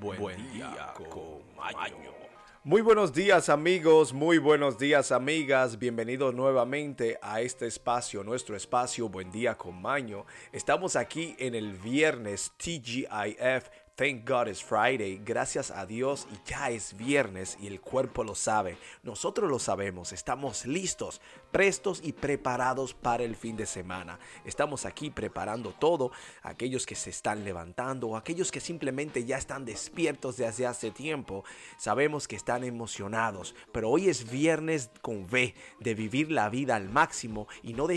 Buen, día, con Maño. Muy buenos días amigos, muy buenos días amigas, bienvenidos nuevamente a este espacio, nuestro espacio Buen día con Maño. Estamos aquí en el viernes TGIF Thank God it's Friday. Gracias a Dios y ya es viernes y el cuerpo lo sabe. Nosotros lo sabemos. Estamos listos, prestos y preparados para el fin de semana. Estamos aquí preparando todo. Aquellos que se están levantando o aquellos que simplemente ya están despiertos desde hace tiempo. Sabemos que están emocionados. Pero hoy es viernes con V de vivir la vida al máximo y no,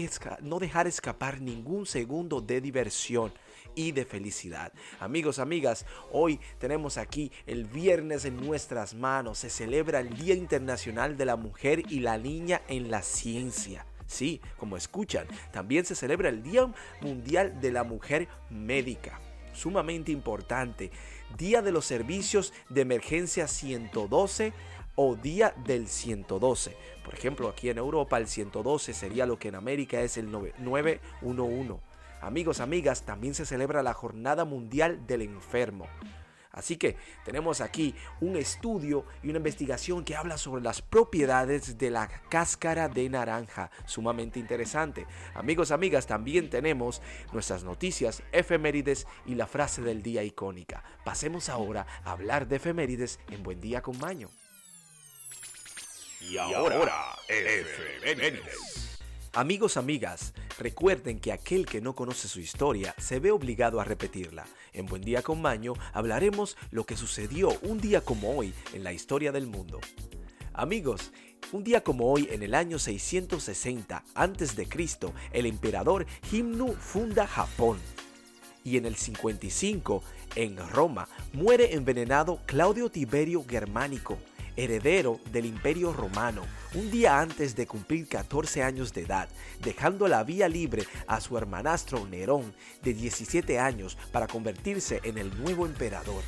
no dejar escapar ningún segundo de diversión y de felicidad. Amigos, amigas, hoy tenemos aquí el viernes en nuestras manos. Se celebra el Día Internacional de la Mujer y la Niña en la Ciencia. Sí, como escuchan, también se celebra el Día Mundial de la Mujer Médica sumamente importante. Día de los Servicios de Emergencia 112 o Día del 112. Por ejemplo, aquí en Europa el 112 sería lo que en América es el 911. Amigos, amigas, también se celebra la Jornada Mundial del Enfermo. Así que tenemos aquí un estudio y una investigación que habla sobre las propiedades de la cáscara de naranja, sumamente interesante. Amigos, amigas, también tenemos nuestras noticias, efemérides y la frase del día icónica. Pasemos ahora a hablar de efemérides en Buen Día con Maño. Y ahora, efemérides. Amigos, amigas, recuerden que aquel que no conoce su historia se ve obligado a repetirla. En Buen Día con Maño hablaremos lo que sucedió un día como hoy en la historia del mundo. Amigos, un día como hoy, en el año 660 a.C., el emperador Himnu funda Japón. Y en el 55, en Roma, muere envenenado Claudio Tiberio Germánico, heredero del Imperio Romano, un día antes de cumplir 14 años de edad, dejando la vía libre a su hermanastro Nerón de 17 años para convertirse en el nuevo emperador.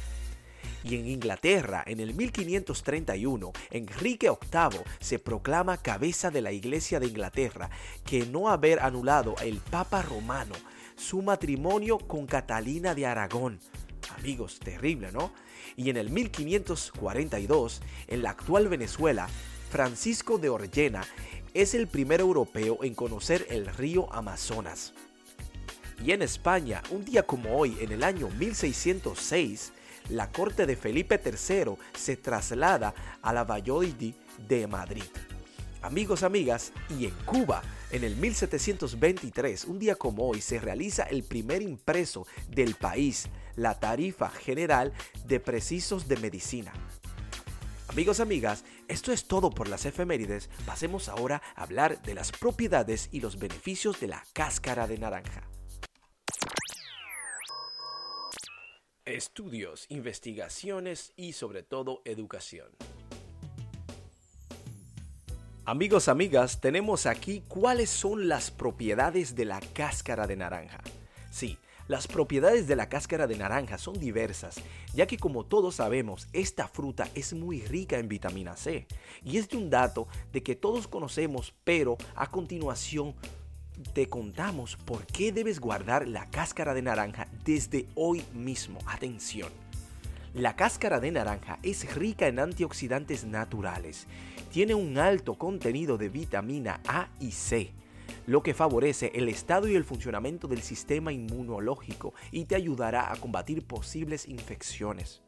Y en Inglaterra, en el 1531, Enrique VIII se proclama cabeza de la Iglesia de Inglaterra, que no haber anulado el Papa Romano su matrimonio con Catalina de Aragón, Amigos, terrible, ¿no? Y en el 1542, en la actual Venezuela, Francisco de Orellana es el primer europeo en conocer el río Amazonas. Y en España, un día como hoy, en el año 1606, la corte de Felipe III se traslada a la Valladolid de Madrid. Amigos, amigas, y en Cuba, en el 1723, un día como hoy, se realiza el primer impreso del país, la tarifa general de precisos de medicina. Amigos, amigas, esto es todo por las efemérides. Pasemos ahora a hablar de las propiedades y los beneficios de la cáscara de naranja. Estudios, investigaciones y sobre todo educación. Amigos, amigas, tenemos aquí cuáles son las propiedades de la cáscara de naranja. Sí, las propiedades de la cáscara de naranja son diversas, ya que como todos sabemos, esta fruta es muy rica en vitamina C. Y es de un dato de que todos conocemos, pero a continuación te contamos por qué debes guardar la cáscara de naranja desde hoy mismo. Atención. La cáscara de naranja es rica en antioxidantes naturales. Tiene un alto contenido de vitamina A y C, lo que favorece el estado y el funcionamiento del sistema inmunológico y te ayudará a combatir posibles infecciones.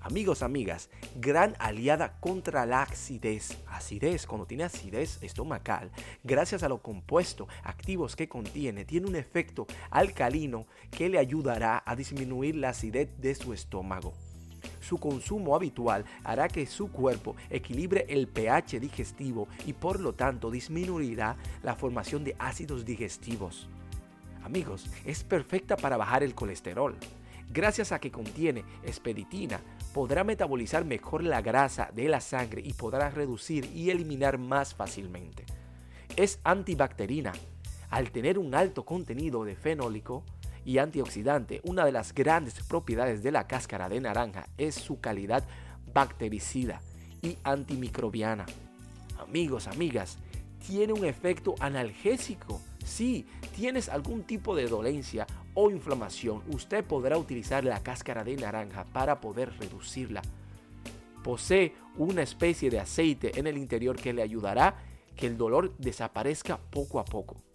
Amigos, amigas, gran aliada contra la acidez. Acidez, cuando tiene acidez estomacal, gracias a los compuestos activos que contiene, tiene un efecto alcalino que le ayudará a disminuir la acidez de su estómago su consumo habitual hará que su cuerpo equilibre el pH digestivo y por lo tanto disminuirá la formación de ácidos digestivos. Amigos, es perfecta para bajar el colesterol. Gracias a que contiene espeditina, podrá metabolizar mejor la grasa de la sangre y podrá reducir y eliminar más fácilmente. Es antibacterina. Al tener un alto contenido de fenólico, y antioxidante, una de las grandes propiedades de la cáscara de naranja es su calidad bactericida y antimicrobiana. Amigos, amigas, tiene un efecto analgésico. Si tienes algún tipo de dolencia o inflamación, usted podrá utilizar la cáscara de naranja para poder reducirla. Posee una especie de aceite en el interior que le ayudará que el dolor desaparezca poco a poco.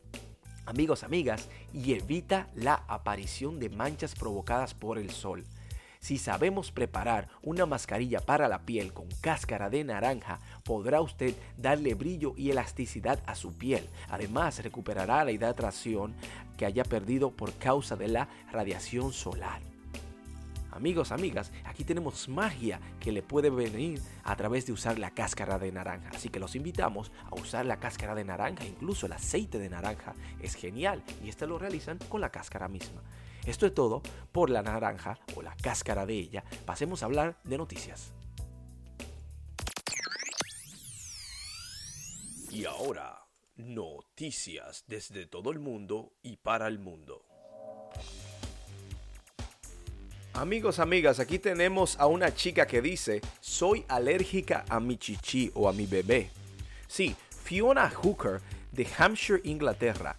Amigos, amigas, y evita la aparición de manchas provocadas por el sol. Si sabemos preparar una mascarilla para la piel con cáscara de naranja, podrá usted darle brillo y elasticidad a su piel. Además, recuperará la hidratación que haya perdido por causa de la radiación solar. Amigos, amigas, aquí tenemos magia que le puede venir a través de usar la cáscara de naranja. Así que los invitamos a usar la cáscara de naranja, incluso el aceite de naranja. Es genial y este lo realizan con la cáscara misma. Esto es todo por la naranja o la cáscara de ella. Pasemos a hablar de noticias. Y ahora, noticias desde todo el mundo y para el mundo. Amigos, amigas, aquí tenemos a una chica que dice, soy alérgica a mi chichi o a mi bebé. Sí, Fiona Hooker de Hampshire, Inglaterra,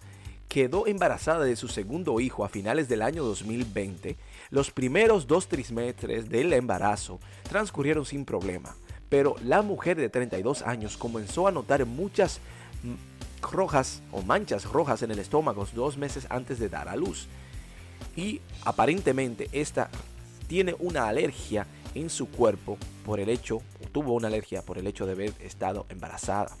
quedó embarazada de su segundo hijo a finales del año 2020, los primeros dos trimestres del embarazo transcurrieron sin problema, pero la mujer de 32 años comenzó a notar muchas rojas o manchas rojas en el estómago dos meses antes de dar a luz. Y aparentemente esta tiene una alergia en su cuerpo por el hecho, o tuvo una alergia por el hecho de haber estado embarazada.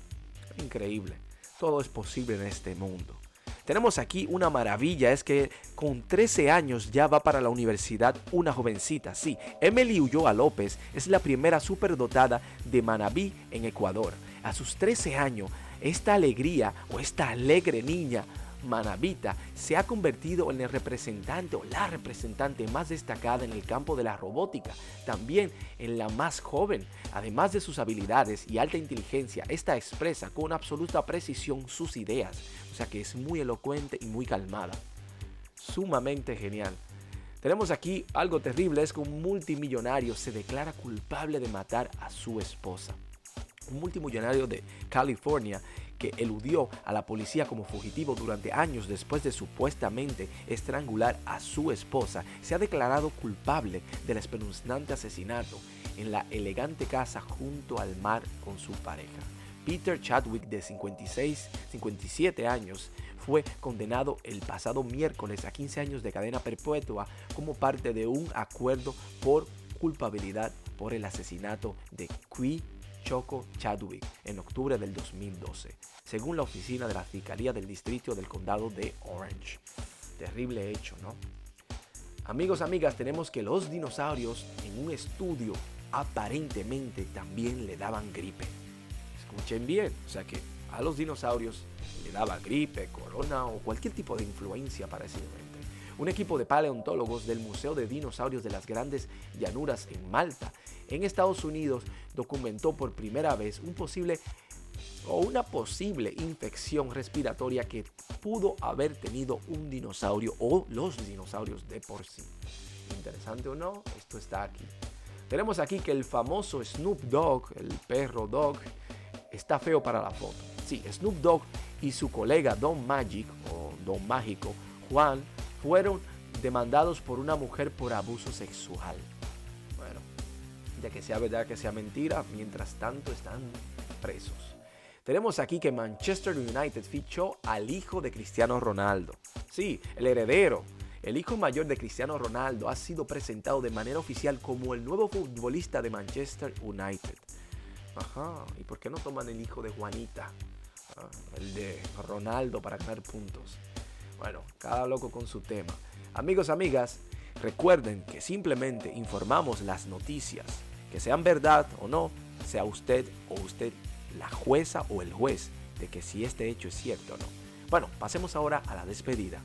Increíble. Todo es posible en este mundo. Tenemos aquí una maravilla, es que con 13 años ya va para la universidad una jovencita. Sí, Emily Ulloa López es la primera superdotada de Manabí en Ecuador. A sus 13 años, esta alegría o esta alegre niña Manabita se ha convertido en el representante o la representante más destacada en el campo de la robótica, también en la más joven. Además de sus habilidades y alta inteligencia, esta expresa con absoluta precisión sus ideas, o sea que es muy elocuente y muy calmada. Sumamente genial. Tenemos aquí algo terrible, es que un multimillonario se declara culpable de matar a su esposa. Un multimillonario de California que eludió a la policía como fugitivo durante años después de supuestamente estrangular a su esposa, se ha declarado culpable del espeluznante asesinato en la elegante casa junto al mar con su pareja. Peter Chadwick, de 56, 57 años, fue condenado el pasado miércoles a 15 años de cadena perpetua como parte de un acuerdo por culpabilidad por el asesinato de Qui Choco Chadwick en octubre del 2012, según la oficina de la Fiscalía del Distrito del Condado de Orange. Terrible hecho, ¿no? Amigos, amigas, tenemos que los dinosaurios en un estudio aparentemente también le daban gripe. Escuchen bien, o sea que a los dinosaurios le daba gripe, corona o cualquier tipo de influencia para ese. Un equipo de paleontólogos del Museo de Dinosaurios de las Grandes Llanuras en Malta, en Estados Unidos, documentó por primera vez un posible o una posible infección respiratoria que pudo haber tenido un dinosaurio o los dinosaurios de por sí. Interesante o no, esto está aquí. Tenemos aquí que el famoso Snoop Dogg, el perro Dog, está feo para la foto. Sí, Snoop Dogg y su colega Don Magic o Don Mágico, Juan, fueron demandados por una mujer por abuso sexual. Bueno, ya que sea verdad que sea mentira, mientras tanto están presos. Tenemos aquí que Manchester United fichó al hijo de Cristiano Ronaldo. Sí, el heredero. El hijo mayor de Cristiano Ronaldo ha sido presentado de manera oficial como el nuevo futbolista de Manchester United. Ajá, ¿y por qué no toman el hijo de Juanita? Ah, el de Ronaldo para ganar puntos. Bueno, cada loco con su tema. Amigos, amigas, recuerden que simplemente informamos las noticias, que sean verdad o no, sea usted o usted la jueza o el juez de que si este hecho es cierto o no. Bueno, pasemos ahora a la despedida.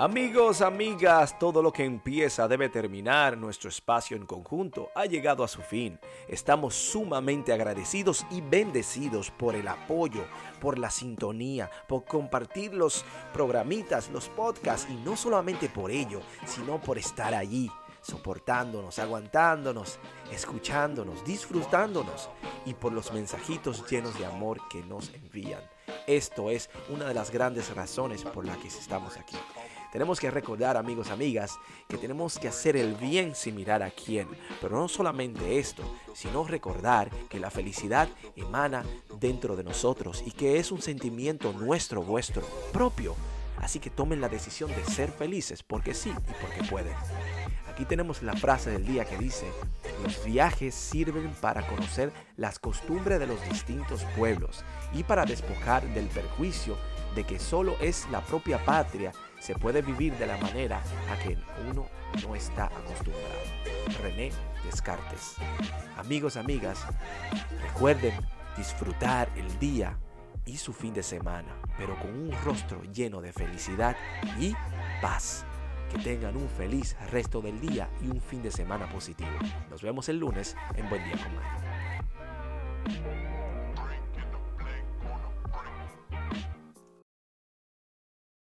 Amigos, amigas, todo lo que empieza debe terminar. Nuestro espacio en conjunto ha llegado a su fin. Estamos sumamente agradecidos y bendecidos por el apoyo, por la sintonía, por compartir los programitas, los podcasts y no solamente por ello, sino por estar allí soportándonos, aguantándonos, escuchándonos, disfrutándonos y por los mensajitos llenos de amor que nos envían. Esto es una de las grandes razones por las que estamos aquí. Tenemos que recordar, amigos, amigas, que tenemos que hacer el bien sin mirar a quién. Pero no solamente esto, sino recordar que la felicidad emana dentro de nosotros y que es un sentimiento nuestro, vuestro, propio. Así que tomen la decisión de ser felices porque sí y porque pueden. Aquí tenemos la frase del día que dice, los viajes sirven para conocer las costumbres de los distintos pueblos y para despojar del perjuicio de que solo es la propia patria se puede vivir de la manera a que uno no está acostumbrado. René Descartes. Amigos, amigas, recuerden disfrutar el día y su fin de semana, pero con un rostro lleno de felicidad y paz. Que tengan un feliz resto del día y un fin de semana positivo. Nos vemos el lunes en Buen Día con